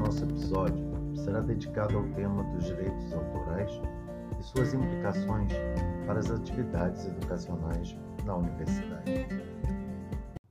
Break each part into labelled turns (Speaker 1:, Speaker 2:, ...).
Speaker 1: nosso episódio será dedicado ao tema dos direitos autorais e suas implicações para as atividades educacionais na universidade.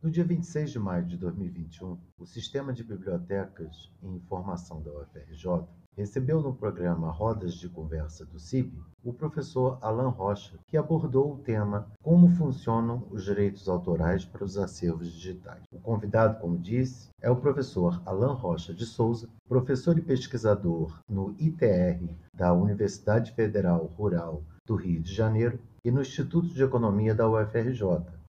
Speaker 1: No dia 26 de maio de 2021, o Sistema de Bibliotecas e Informação da UFRJ recebeu no programa Rodas de Conversa do CIB o professor Alan Rocha, que abordou o tema Como funcionam os direitos autorais para os acervos digitais. O convidado, como disse, é o professor Alan Rocha de Souza, professor e pesquisador no ITR da Universidade Federal Rural do Rio de Janeiro e no Instituto de Economia da UFRJ,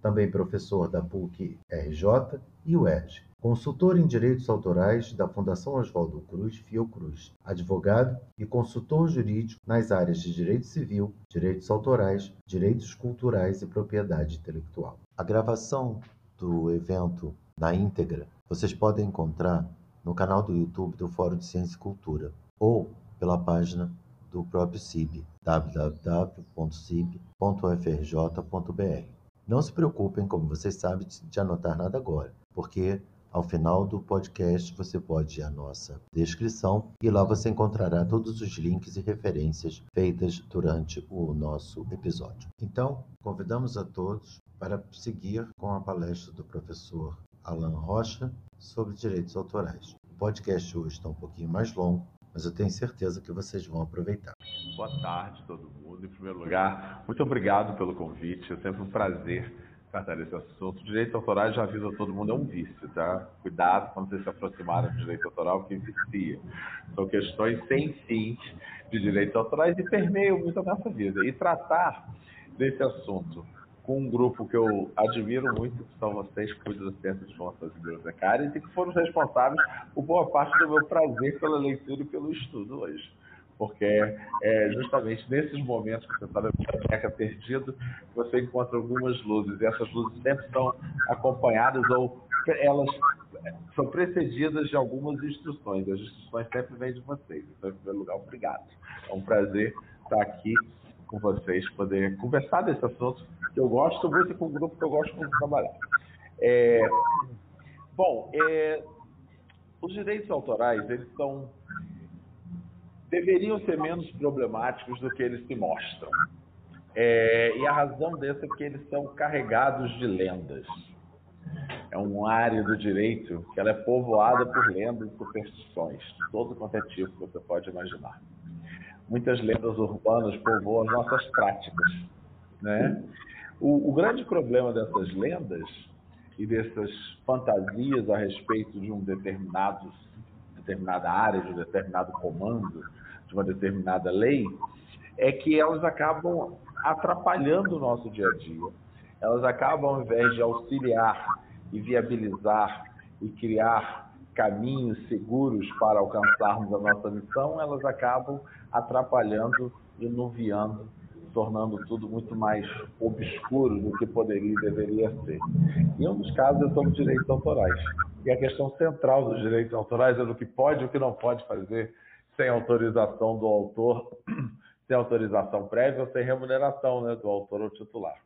Speaker 1: também professor da PUC-RJ e UERJ, consultor em direitos autorais da Fundação Oswaldo Cruz Fiocruz, advogado e consultor jurídico nas áreas de direito civil, direitos autorais, direitos culturais e propriedade intelectual. A gravação do evento na íntegra vocês podem encontrar no canal do YouTube do Fórum de Ciência e Cultura ou pela página do próprio CIB, www.cib.ufrj.br. Não se preocupem, como vocês sabem, de anotar nada agora, porque ao final do podcast você pode ir à nossa descrição e lá você encontrará todos os links e referências feitas durante o nosso episódio. Então, convidamos a todos para seguir com a palestra do professor Alan Rocha sobre direitos autorais. O podcast hoje está um pouquinho mais longo, mas eu tenho certeza que vocês vão aproveitar.
Speaker 2: Boa tarde, todo mundo. Em primeiro lugar, muito obrigado pelo convite. É sempre um prazer tratar desse assunto. Direitos autorais, já aviso a todo mundo, é um vício, tá? Cuidado quando vocês se aproximarem do direito autoral, que vicia. São questões sem fins de direitos autorais e permeiam muito a nossa vida. E tratar desse assunto com um grupo que eu admiro muito, que são vocês que cuidam do Centro de Forças Bibliotecárias e que foram responsáveis por boa parte do meu prazer pela leitura e pelo estudo hoje porque é justamente nesses momentos que você está na biblioteca perdido você encontra algumas luzes, e essas luzes sempre são acompanhadas ou elas são precedidas de algumas instruções, as instruções sempre vêm de vocês. Então, em primeiro lugar, obrigado. É um prazer estar aqui com vocês, poder conversar desse assunto que eu gosto muito e com um grupo que eu gosto muito de trabalhar. É, bom, é, os direitos autorais, eles são deveriam ser menos problemáticos do que eles se mostram. É, e a razão dessa é que eles são carregados de lendas. É uma área do direito que ela é povoada por lendas e superstições, de todo quanto é tipo que você pode imaginar. Muitas lendas urbanas povoam as nossas práticas. Né? O, o grande problema dessas lendas e dessas fantasias a respeito de um determinado determinada área, de um determinado comando, de uma determinada lei, é que elas acabam atrapalhando o nosso dia a dia. Elas acabam, ao invés de auxiliar e viabilizar e criar caminhos seguros para alcançarmos a nossa missão, elas acabam atrapalhando e nuviando, tornando tudo muito mais obscuro do que poderia e deveria ser. E um dos casos é sobre direitos autorais. E a questão central dos direitos autorais é do que pode e o que não pode fazer sem autorização do autor, sem autorização prévia ou sem remuneração né, do autor ou titular.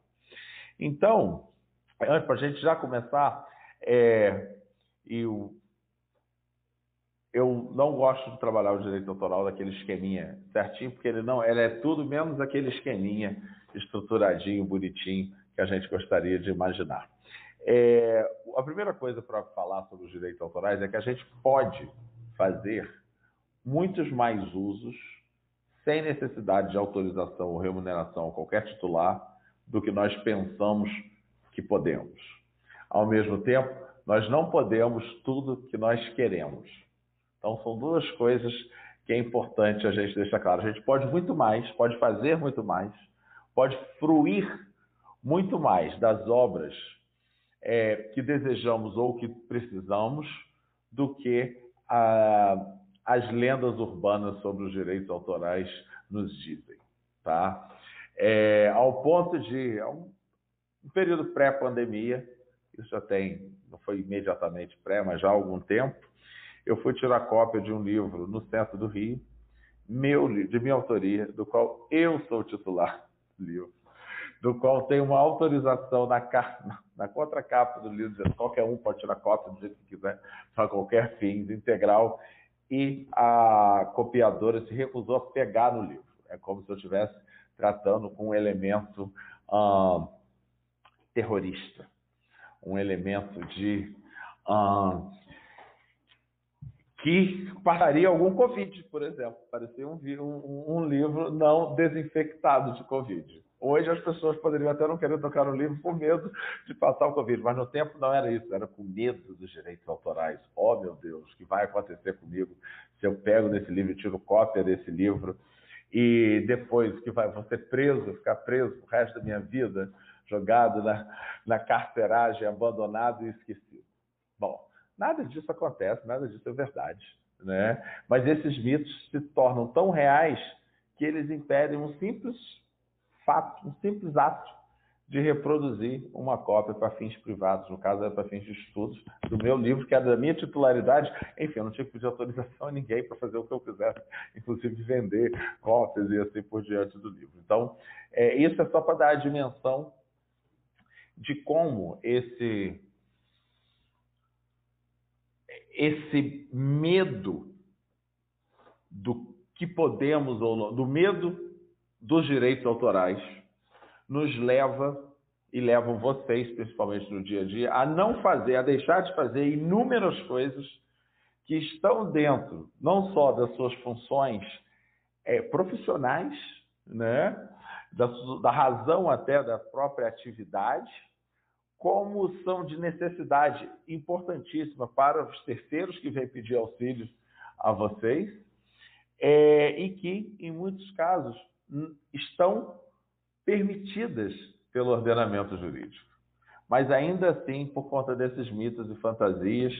Speaker 2: Então, antes para a gente já começar, é, eu, eu não gosto de trabalhar o direito autoral daquele esqueminha certinho, porque ele não, ele é tudo menos aquele esqueminha estruturadinho, bonitinho que a gente gostaria de imaginar. É, a primeira coisa para falar sobre os direitos autorais é que a gente pode fazer muitos mais usos sem necessidade de autorização ou remuneração a qualquer titular do que nós pensamos que podemos. Ao mesmo tempo, nós não podemos tudo que nós queremos. Então, são duas coisas que é importante a gente deixar claro. A gente pode muito mais, pode fazer muito mais, pode fruir muito mais das obras é, que desejamos ou que precisamos do que a, as lendas urbanas sobre os direitos autorais nos dizem. Tá? É, ao ponto de, um, um período pré-pandemia, isso já tem, não foi imediatamente pré, mas já há algum tempo, eu fui tirar cópia de um livro no centro do Rio, meu, de minha autoria, do qual eu sou titular do livro do qual tem uma autorização na, capa, na contracapa do livro, dizendo que qualquer um pode tirar cópia do jeito que quiser, para qualquer fim, integral. e a copiadora se recusou a pegar no livro. É como se eu estivesse tratando com um elemento terrorista, um elemento de que passaria algum Covid, por exemplo. Parecia um, um, um, livro não desinfectado de Covid. Hoje as pessoas poderiam até não querer tocar no livro por medo de passar o Covid, mas no tempo não era isso, era com medo dos direitos autorais. Oh, meu Deus, o que vai acontecer comigo se eu pego nesse livro tiro cópia desse livro e depois que vai ser preso, ficar preso o resto da minha vida, jogado na, na carceragem, abandonado e esquecido. Bom, Nada disso acontece, nada disso é verdade. Né? Mas esses mitos se tornam tão reais que eles impedem um simples fato, um simples ato de reproduzir uma cópia para fins privados, no caso é para fins de estudos, do meu livro, que é da minha titularidade. Enfim, eu não tinha que pedir autorização a ninguém para fazer o que eu quisesse, inclusive vender cópias e assim por diante do livro. Então, é, isso é só para dar a dimensão de como esse esse medo do que podemos ou não, do medo dos direitos autorais, nos leva e levam vocês, principalmente no dia a dia, a não fazer, a deixar de fazer inúmeras coisas que estão dentro, não só das suas funções é, profissionais, né, da, da razão até da própria atividade, como são de necessidade importantíssima para os terceiros que vêm pedir auxílio a vocês, é, e que, em muitos casos, estão permitidas pelo ordenamento jurídico. Mas ainda assim, por conta desses mitos e fantasias,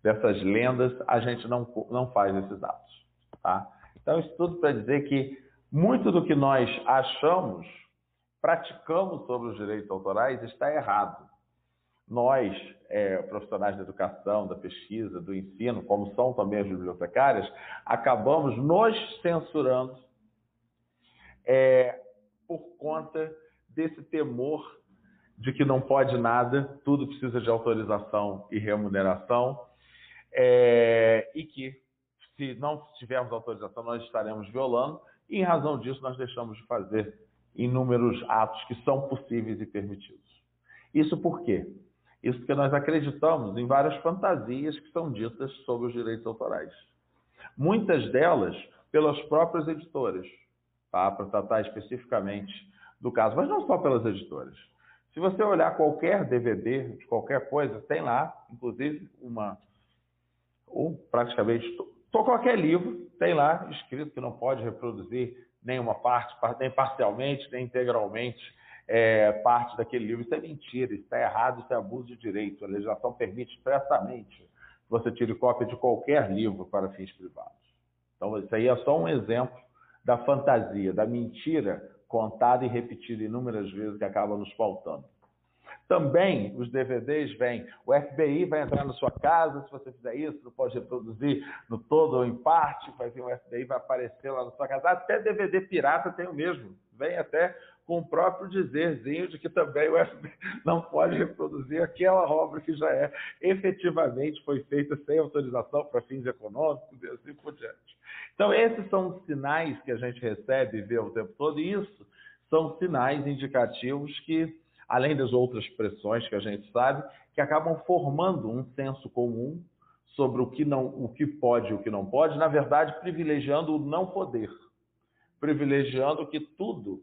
Speaker 2: dessas lendas, a gente não, não faz esses atos. Tá? Então, isso tudo para dizer que muito do que nós achamos, praticamos sobre os direitos autorais, está errado nós, é, profissionais da educação, da pesquisa, do ensino, como são também as bibliotecárias, acabamos nos censurando é, por conta desse temor de que não pode nada, tudo precisa de autorização e remuneração, é, e que se não tivermos autorização nós estaremos violando, e em razão disso nós deixamos de fazer inúmeros atos que são possíveis e permitidos. Isso por quê? Isso porque nós acreditamos em várias fantasias que são ditas sobre os direitos autorais. Muitas delas pelas próprias editoras, tá? para tratar especificamente do caso, mas não só pelas editoras. Se você olhar qualquer DVD de qualquer coisa, tem lá, inclusive, uma. ou praticamente qualquer livro, tem lá escrito que não pode reproduzir nenhuma parte, nem parcialmente, nem integralmente é, parte daquele livro. Isso é mentira, isso está errado, isso é abuso de direito. A legislação permite expressamente que você tire cópia de qualquer livro para fins privados. Então, isso aí é só um exemplo da fantasia, da mentira contada e repetida inúmeras vezes que acaba nos faltando. Também os DVDs vêm, o FBI vai entrar na sua casa, se você fizer isso, não pode reproduzir no todo ou em parte, vir o FBI vai aparecer lá na sua casa. Até DVD pirata tem o mesmo, vem até com o próprio dizerzinho de que também o FBI não pode reproduzir aquela obra que já é efetivamente foi feita sem autorização para fins econômicos e assim por diante. Então, esses são os sinais que a gente recebe e vê o tempo todo, e isso são sinais indicativos que além das outras pressões que a gente sabe, que acabam formando um senso comum sobre o que, não, o que pode e o que não pode, na verdade, privilegiando o não poder, privilegiando que tudo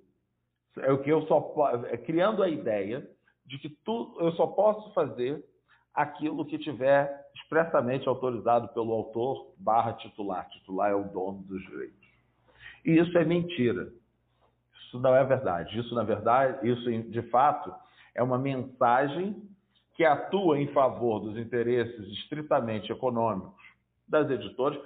Speaker 2: é o que eu só é, criando a ideia de que tu, eu só posso fazer aquilo que tiver expressamente autorizado pelo autor barra titular. Titular é o dono dos direitos. E isso é mentira. Isso não é verdade. Isso, na verdade, isso de fato é uma mensagem que atua em favor dos interesses estritamente econômicos das editoras,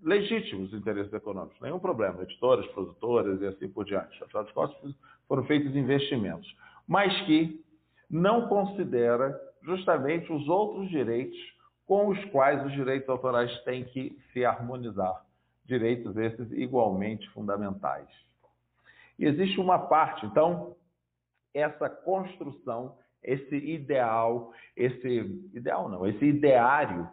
Speaker 2: legítimos interesses econômicos, nenhum problema, editoras, produtoras e assim por diante. Afinal de contas, foram feitos investimentos, mas que não considera justamente os outros direitos com os quais os direitos autorais têm que se harmonizar. Direitos esses igualmente fundamentais. E existe uma parte, então, essa construção, esse ideal, esse ideal não, esse ideário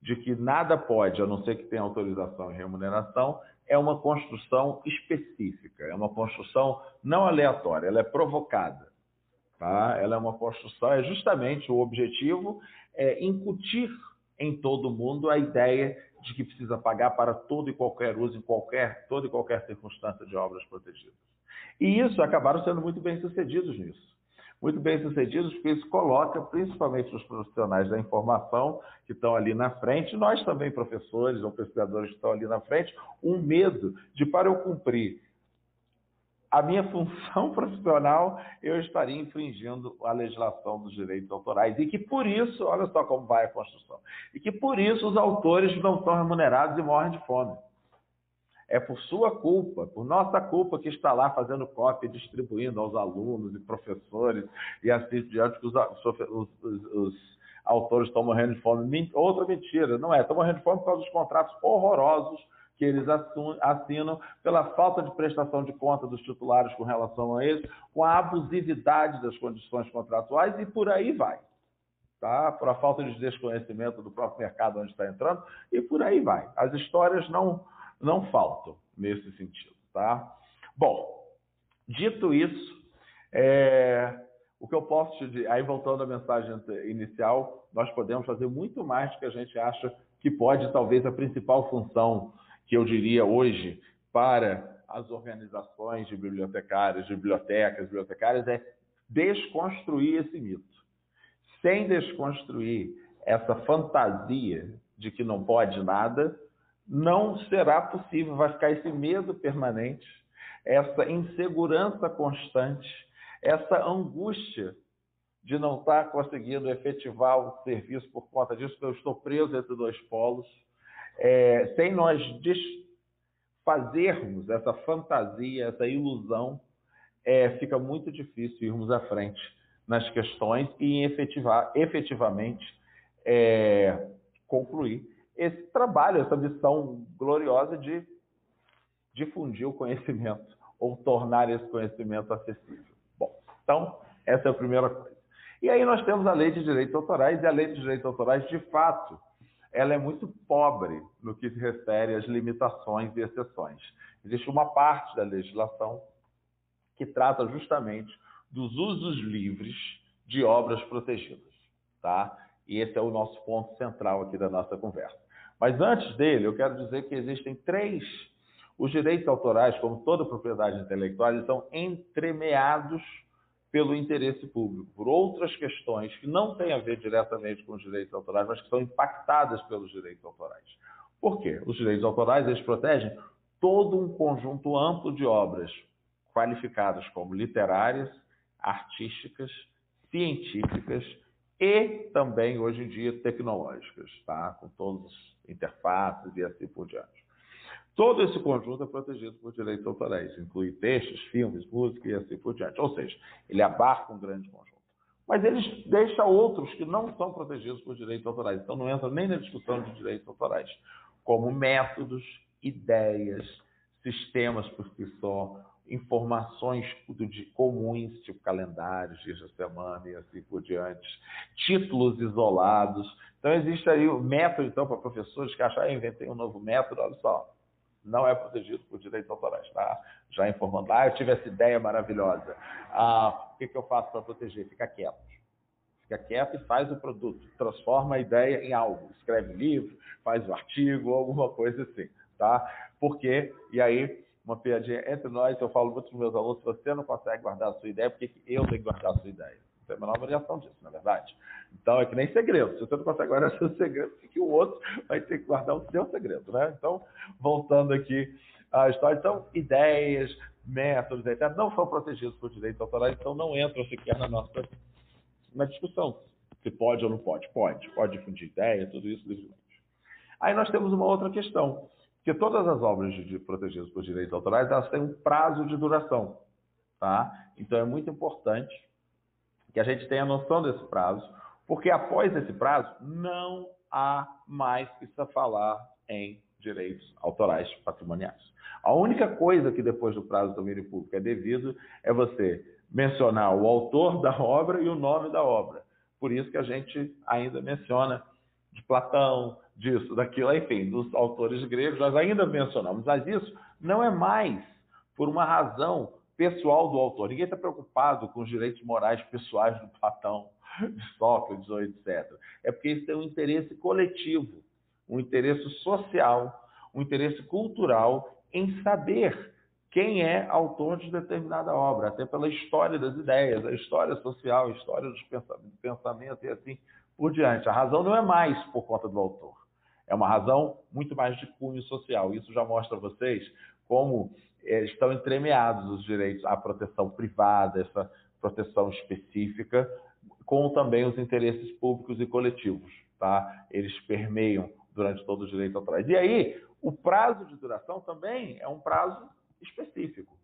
Speaker 2: de que nada pode, a não ser que tenha autorização e remuneração, é uma construção específica, é uma construção não aleatória, ela é provocada. Tá? Ela é uma construção, é justamente o objetivo é incutir em todo mundo a ideia de que precisa pagar para todo e qualquer uso, em qualquer, toda e qualquer circunstância de obras protegidas. E isso acabaram sendo muito bem sucedidos nisso muito bem sucedidos, porque isso coloca, principalmente os profissionais da informação que estão ali na frente, nós também, professores ou pesquisadores que estão ali na frente, um medo de, para eu cumprir a minha função profissional, eu estaria infringindo a legislação dos direitos autorais. E que por isso, olha só como vai a construção, e que por isso os autores não são remunerados e morrem de fome. É por sua culpa, por nossa culpa que está lá fazendo cópia distribuindo aos alunos e professores e assim diante que os, os, os, os autores estão morrendo de fome. Outra mentira, não é? Estão morrendo de fome por causa dos contratos horrorosos que eles assinam pela falta de prestação de conta dos titulares com relação a eles, com a abusividade das condições contratuais e por aí vai. Tá? Por a falta de desconhecimento do próprio mercado onde está entrando e por aí vai. As histórias não não faltam nesse sentido, tá? Bom, dito isso, é, o que eu posso te dizer, aí voltando à mensagem inicial, nós podemos fazer muito mais do que a gente acha que pode, talvez a principal função que eu diria hoje para as organizações de bibliotecários, de bibliotecas, bibliotecárias, é desconstruir esse mito. Sem desconstruir essa fantasia de que não pode nada, não será possível, vai ficar esse medo permanente, essa insegurança constante, essa angústia de não estar conseguindo efetivar o serviço por conta disso, eu estou preso entre dois polos, é, sem nós fazermos essa fantasia, essa ilusão, é, fica muito difícil irmos à frente nas questões e efetivar, efetivamente é, concluir esse trabalho, essa missão gloriosa de difundir o conhecimento ou tornar esse conhecimento acessível. Bom, então, essa é a primeira coisa. E aí nós temos a lei de direitos autorais, e a lei de direitos autorais, de fato, ela é muito pobre no que se refere às limitações e exceções. Existe uma parte da legislação que trata justamente dos usos livres de obras protegidas, tá? E esse é o nosso ponto central aqui da nossa conversa. Mas antes dele, eu quero dizer que existem três. Os direitos autorais, como toda propriedade intelectual, eles são entremeados pelo interesse público, por outras questões que não têm a ver diretamente com os direitos autorais, mas que são impactadas pelos direitos autorais. Por quê? Os direitos autorais eles protegem todo um conjunto amplo de obras qualificadas como literárias, artísticas, científicas e também hoje em dia tecnológicas, tá? Com todos interfaces e assim por diante. Todo esse conjunto é protegido por direitos autorais, inclui textos, filmes, música e assim por diante. Ou seja, ele abarca um grande conjunto. Mas ele deixa outros que não são protegidos por direitos autorais. Então não entra nem na discussão de direitos autorais, como métodos, ideias, sistemas por si só, informações comuns, tipo calendários, dias da semana e assim por diante, títulos isolados. Então, existe aí o método, então, para professores que acham, ah, inventei um novo método, olha só, não é protegido por direitos autorais, tá? Já informando, ah, eu tive essa ideia maravilhosa. Ah, o que, que eu faço para proteger? Fica quieto. Fica quieto e faz o produto, transforma a ideia em algo, escreve livro, faz o um artigo, alguma coisa assim, tá? Porque, e aí, uma piadinha entre nós, eu falo muito para meus alunos, se você não consegue guardar a sua ideia, por que eu tenho que guardar a sua ideia? tem a menor variação disso, na é verdade. Então, é que nem segredo. Se você não consegue guardar seu segredo, que o outro vai ter que guardar o seu segredo, né? Então, voltando aqui à história. Então, ideias, métodos, etc., não são protegidos por direitos autorais, então não entram sequer na nossa na discussão. Se pode ou não pode. Pode. Pode difundir ideia, tudo isso. Aí nós temos uma outra questão, que todas as obras de protegidas por direitos autorais, elas têm um prazo de duração. Tá? Então, é muito importante que a gente tenha noção desse prazo, porque após esse prazo não há mais que se falar em direitos autorais patrimoniais. A única coisa que depois do prazo do domínio público é devido é você mencionar o autor da obra e o nome da obra. Por isso que a gente ainda menciona de Platão, disso, daquilo, enfim, dos autores gregos, nós ainda mencionamos, mas isso não é mais por uma razão pessoal do autor. Ninguém está preocupado com os direitos morais pessoais do Platão, Sócrates ou etc. É porque isso tem um interesse coletivo, um interesse social, um interesse cultural em saber quem é autor de determinada obra, até pela história das ideias, a história social, a história dos pensamentos e assim por diante. A razão não é mais por conta do autor, é uma razão muito mais de cunho social. Isso já mostra a vocês como é, estão entremeados os direitos à proteção privada, essa proteção específica, com também os interesses públicos e coletivos. Tá? Eles permeiam durante todo o direito autorais. E aí, o prazo de duração também é um prazo específico.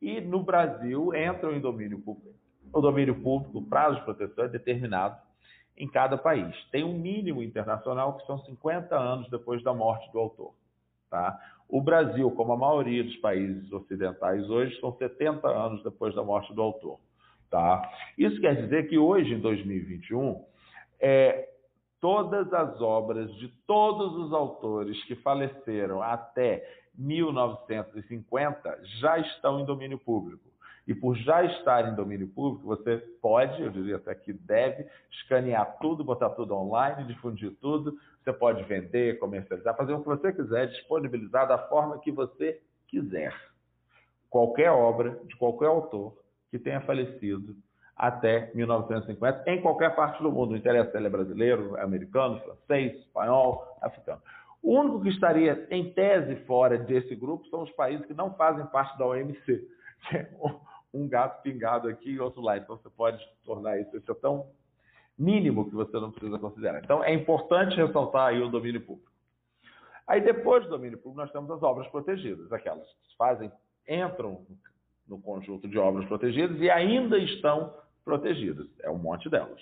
Speaker 2: E no Brasil entra em domínio público. O domínio público, o prazo de proteção é determinado em cada país. Tem um mínimo internacional que são 50 anos depois da morte do autor. Tá? O Brasil, como a maioria dos países ocidentais hoje, são 70 anos depois da morte do autor. Tá? Isso quer dizer que hoje, em 2021, é, todas as obras de todos os autores que faleceram até 1950 já estão em domínio público. E por já estar em domínio público, você pode, eu diria até que deve, escanear tudo, botar tudo online, difundir tudo. Você pode vender, comercializar, fazer o que você quiser, disponibilizar da forma que você quiser. Qualquer obra de qualquer autor que tenha falecido até 1950, em qualquer parte do mundo. Não interessa se ele é brasileiro, americano, francês, espanhol, africano. O único que estaria, em tese, fora desse grupo são os países que não fazem parte da OMC, é um gato pingado aqui e outro lá. Então você pode tornar isso, isso é tão mínimo que você não precisa considerar. Então é importante ressaltar aí o domínio público. Aí depois do domínio público nós temos as obras protegidas, aquelas que fazem, entram no conjunto de obras protegidas e ainda estão protegidas. É um monte delas.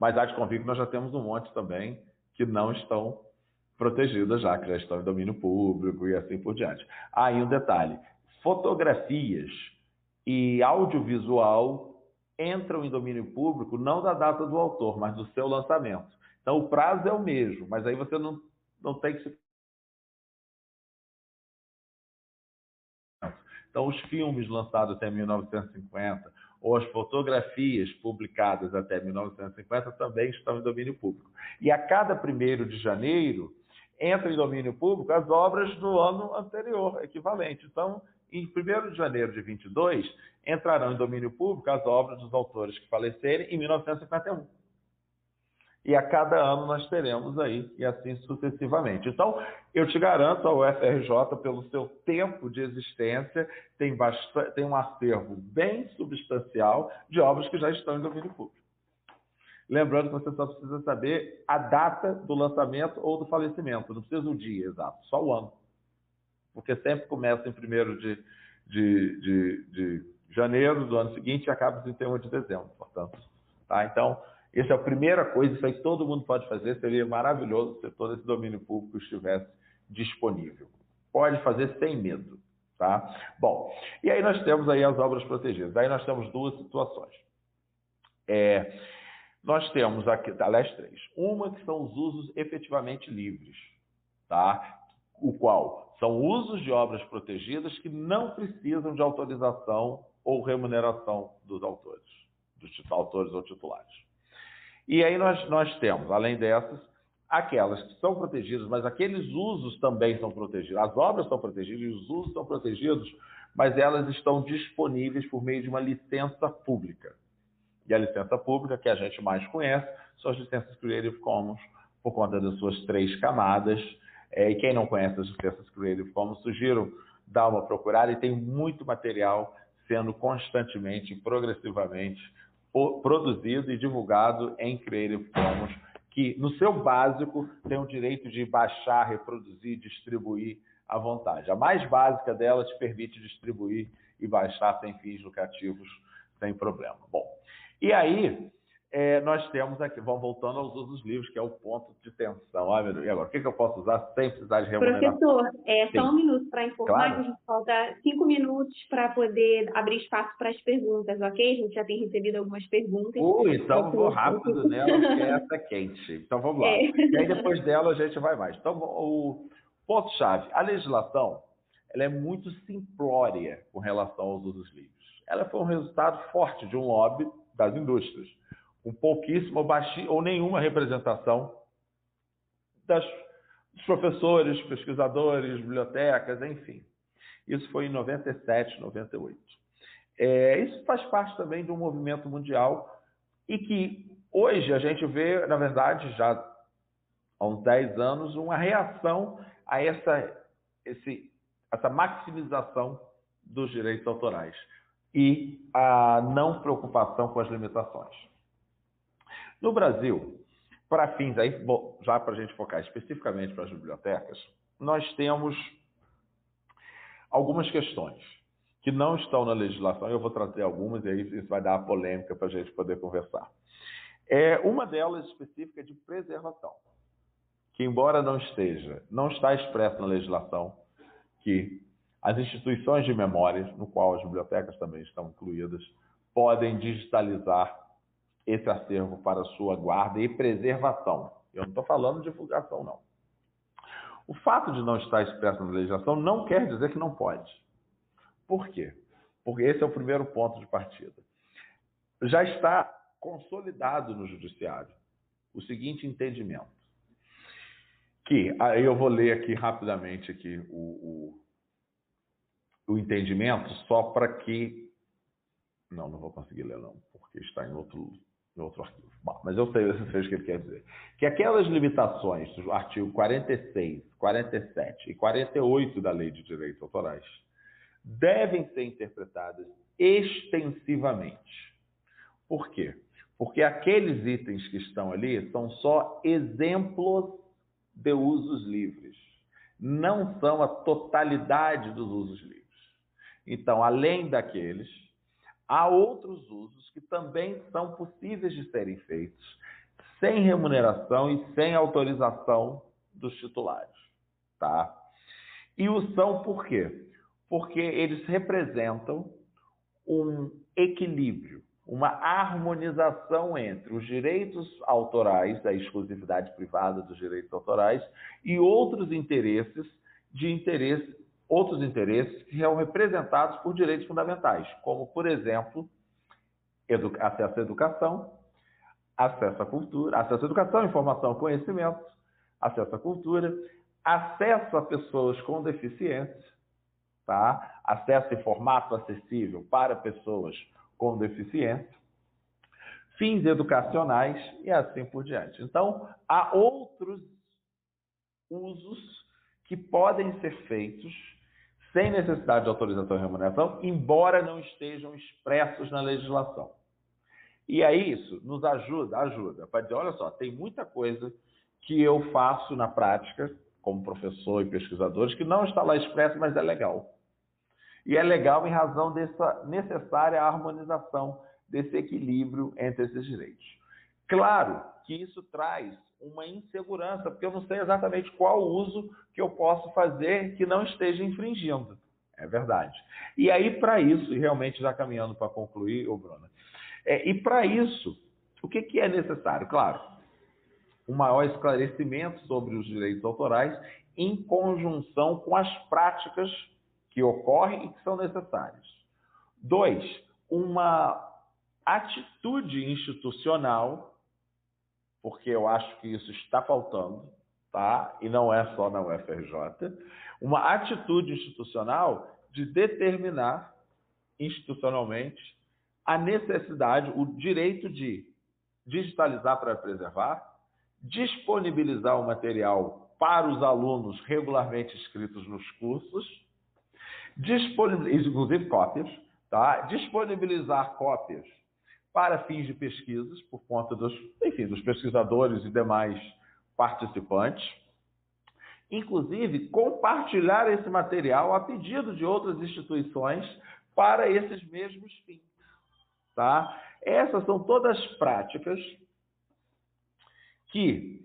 Speaker 2: Mas há de convir que nós já temos um monte também que não estão protegidas já, que já estão em domínio público e assim por diante. Aí um detalhe: fotografias e audiovisual entram em domínio público não da data do autor, mas do seu lançamento. Então o prazo é o mesmo, mas aí você não, não tem que se. Então, os filmes lançados até 1950, ou as fotografias publicadas até 1950 também estão em domínio público. E a cada 1 de janeiro, entram em domínio público as obras do ano anterior, equivalente. Então, em 1 de janeiro de 22, entrarão em domínio público as obras dos autores que falecerem em 1951. E a cada ano nós teremos aí, e assim sucessivamente. Então, eu te garanto, a UFRJ, pelo seu tempo de existência, tem, bastante, tem um acervo bem substancial de obras que já estão em domínio público. Lembrando que você só precisa saber a data do lançamento ou do falecimento, não precisa o dia exato, só o ano porque sempre começa em 1 de, de, de, de, janeiro do ano seguinte e acaba em 31 de dezembro, portanto. Tá? Então, essa é a primeira coisa, isso aí todo mundo pode fazer, seria maravilhoso se todo esse domínio público estivesse disponível. Pode fazer sem medo. Tá? Bom, e aí nós temos aí as obras protegidas. Aí nós temos duas situações. É, nós temos aqui, aliás, três. Uma que são os usos efetivamente livres, tá? o qual são usos de obras protegidas que não precisam de autorização ou remuneração dos autores, dos autores ou titulares. E aí nós, nós temos, além dessas, aquelas que são protegidas, mas aqueles usos também são protegidos. As obras são protegidas e os usos são protegidos, mas elas estão disponíveis por meio de uma licença pública. E a licença pública que a gente mais conhece são as licenças Creative Commons, por conta das suas três camadas, é, e quem não conhece as licenças Creative Commons, sugiro dar uma procurada e tem muito material sendo constantemente progressivamente produzido e divulgado em Creative Commons, que no seu básico tem o direito de baixar, reproduzir, distribuir à vontade. A mais básica delas permite distribuir e baixar sem fins lucrativos, sem problema. Bom, e aí é, nós temos aqui, vamos voltando aos usos livres, que é o ponto de tensão. Ah, e agora, o que, que, eu posso usar sem precisar de remuneração?
Speaker 3: Professor, é, só um minuto para informar claro. que a gente falta cinco minutos para poder abrir espaço para as perguntas, ok? A gente já tem recebido algumas perguntas.
Speaker 2: Uh, então vou rápido nela, porque essa é quente. Então vamos lá. É. E aí depois dela a gente vai mais. Então, o ponto-chave, a legislação ela é muito simplória com relação aos usos livres. Ela foi um resultado forte de um lobby das indústrias com pouquíssima ou, ou nenhuma representação das, dos professores, pesquisadores, bibliotecas, enfim. Isso foi em 97, 98. É, isso faz parte também de um movimento mundial e que hoje a gente vê, na verdade, já há uns 10 anos, uma reação a essa, esse, essa maximização dos direitos autorais e a não preocupação com as limitações. No Brasil, para fins aí, bom, já para a gente focar especificamente para as bibliotecas, nós temos algumas questões que não estão na legislação. Eu vou trazer algumas e aí isso vai dar a polêmica para a gente poder conversar. É, uma delas específica é de preservação, que embora não esteja, não está expresso na legislação, que as instituições de memória, no qual as bibliotecas também estão incluídas, podem digitalizar esse acervo para sua guarda e preservação. Eu não estou falando de divulgação, não. O fato de não estar expresso na legislação não quer dizer que não pode. Por quê? Porque esse é o primeiro ponto de partida. Já está consolidado no judiciário o seguinte entendimento. Que, aí eu vou ler aqui rapidamente aqui o, o, o entendimento, só para que. Não, não vou conseguir ler, não, porque está em outro outro arquivo. Bom, mas eu sei, eu sei o que ele quer dizer. Que aquelas limitações do artigo 46, 47 e 48 da Lei de Direitos Autorais devem ser interpretadas extensivamente. Por quê? Porque aqueles itens que estão ali são só exemplos de usos livres, não são a totalidade dos usos livres. Então, além daqueles, há outros usos que também são possíveis de serem feitos sem remuneração e sem autorização dos titulares, tá? E o são por quê? Porque eles representam um equilíbrio, uma harmonização entre os direitos autorais, a exclusividade privada dos direitos autorais e outros interesses de interesse outros interesses que são representados por direitos fundamentais, como, por exemplo, acesso à educação, acesso à cultura, acesso à educação, informação, conhecimento, acesso à cultura, acesso a pessoas com deficiência, tá? acesso em formato acessível para pessoas com deficiência, fins educacionais e assim por diante. Então, há outros usos que podem ser feitos sem necessidade de autorização e remuneração, embora não estejam expressos na legislação. E aí isso nos ajuda, ajuda, para dizer, olha só, tem muita coisa que eu faço na prática, como professor e pesquisador, que não está lá expresso, mas é legal. E é legal em razão dessa necessária harmonização, desse equilíbrio entre esses direitos. Claro que isso traz uma insegurança, porque eu não sei exatamente qual uso que eu posso fazer que não esteja infringindo. É verdade. E aí, para isso, e realmente já caminhando para concluir, ô Bruna, é, e para isso, o que, que é necessário? Claro, um maior esclarecimento sobre os direitos autorais em conjunção com as práticas que ocorrem e que são necessárias. Dois, uma atitude institucional porque eu acho que isso está faltando, tá? E não é só na UFRJ, uma atitude institucional de determinar institucionalmente a necessidade, o direito de digitalizar para preservar, disponibilizar o material para os alunos regularmente inscritos nos cursos, inclusive cópias, tá? disponibilizar cópias para fins de pesquisas, por conta dos, enfim, dos pesquisadores e demais participantes. Inclusive, compartilhar esse material a pedido de outras instituições para esses mesmos fins. Tá? Essas são todas práticas que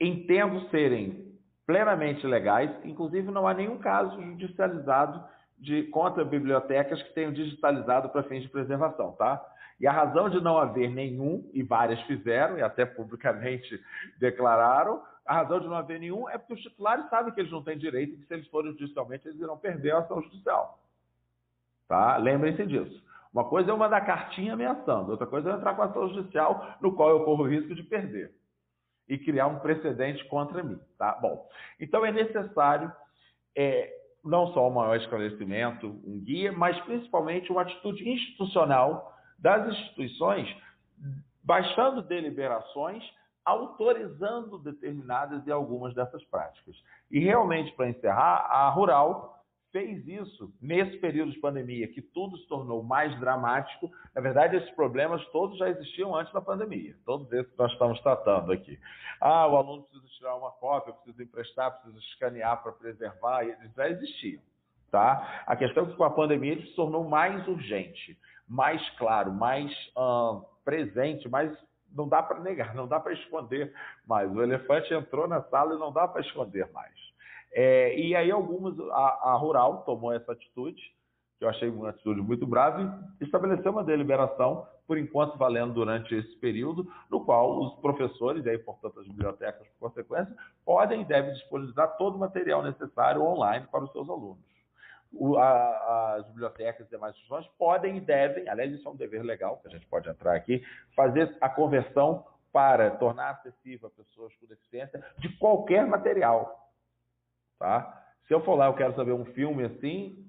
Speaker 2: entendo serem plenamente legais, inclusive não há nenhum caso judicializado de contra bibliotecas que tenham digitalizado para fins de preservação, tá? E a razão de não haver nenhum, e várias fizeram, e até publicamente declararam, a razão de não haver nenhum é porque os titulares sabem que eles não têm direito e que se eles forem judicialmente, eles irão perder a ação judicial. Tá? Lembrem-se disso. Uma coisa é eu mandar cartinha ameaçando, outra coisa é entrar com a ação judicial no qual eu corro o risco de perder e criar um precedente contra mim. Tá? Bom, então é necessário é, não só um maior esclarecimento, um guia, mas principalmente uma atitude institucional das instituições, baixando deliberações, autorizando determinadas e algumas dessas práticas. E realmente, para encerrar, a Rural fez isso nesse período de pandemia, que tudo se tornou mais dramático. Na verdade, esses problemas todos já existiam antes da pandemia, todos esses que nós estamos tratando aqui. Ah, o aluno precisa tirar uma cópia, precisa emprestar, precisa escanear para preservar, eles já existiam. Tá? A questão é que com a pandemia ele se tornou mais urgente, mais claro, mais uh, presente, mais não dá para negar, não dá para esconder mais. O elefante entrou na sala e não dá para esconder mais. É, e aí algumas, a, a, Rural tomou essa atitude, que eu achei uma atitude muito brava, e estabeleceu uma deliberação, por enquanto valendo durante esse período, no qual os professores, e aí, portanto, as bibliotecas, por consequência, podem e devem disponibilizar todo o material necessário online para os seus alunos. O, a, as bibliotecas e demais instituições podem e devem, aliás, isso é um dever legal, que a gente pode entrar aqui, fazer a conversão para tornar acessível a pessoas com deficiência de qualquer material, Tá? Se eu for lá eu quero saber um filme assim,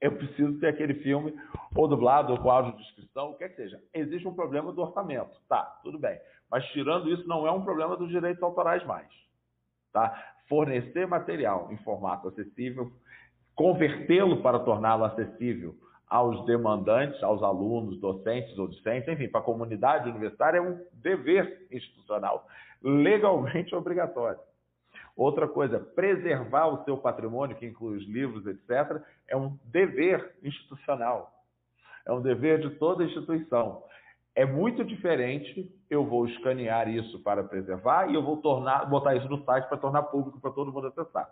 Speaker 2: eu preciso ter aquele filme ou dublado ou com audiodescrição, o que é que seja. Existe um problema do orçamento. Tá, tudo bem. Mas tirando isso, não é um problema dos direitos autorais mais. Tá? Fornecer material em formato acessível, convertê-lo para torná-lo acessível aos demandantes, aos alunos, docentes ou discentes, enfim, para a comunidade universitária é um dever institucional, legalmente obrigatório. Outra coisa, preservar o seu patrimônio, que inclui os livros, etc., é um dever institucional. É um dever de toda instituição. É muito diferente, eu vou escanear isso para preservar e eu vou tornar, botar isso no site para tornar público para todo mundo acessar.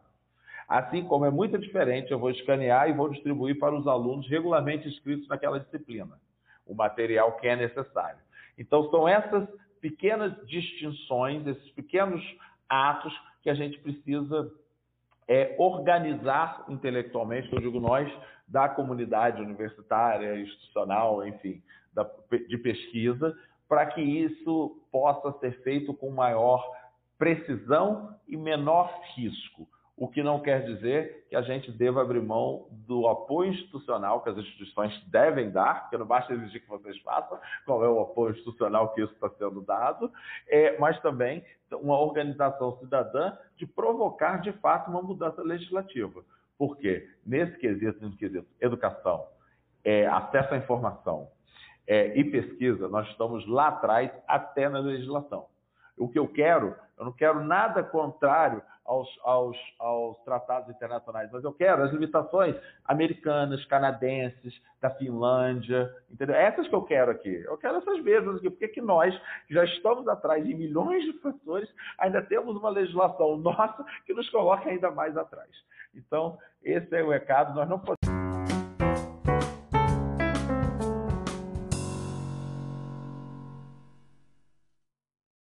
Speaker 2: Assim como é muito diferente, eu vou escanear e vou distribuir para os alunos regularmente inscritos naquela disciplina, o material que é necessário. Então, são essas pequenas distinções, esses pequenos atos que a gente precisa é, organizar intelectualmente, eu digo nós, da comunidade universitária, institucional, enfim, da, de pesquisa, para que isso possa ser feito com maior precisão e menor risco o que não quer dizer que a gente deva abrir mão do apoio institucional que as instituições devem dar, porque não basta exigir que vocês façam, qual é o apoio institucional que isso está sendo dado, é, mas também uma organização cidadã de provocar, de fato, uma mudança legislativa. Porque nesse quesito, no quesito educação, é, acesso à informação é, e pesquisa, nós estamos lá atrás até na legislação. O que eu quero, eu não quero nada contrário aos, aos, aos tratados internacionais, mas eu quero as limitações americanas, canadenses, da Finlândia, entendeu? Essas que eu quero aqui. Eu quero essas mesmas aqui, porque que nós, que já estamos atrás de milhões de fatores, ainda temos uma legislação nossa que nos coloca ainda mais atrás. Então, esse é o recado. Nós não podemos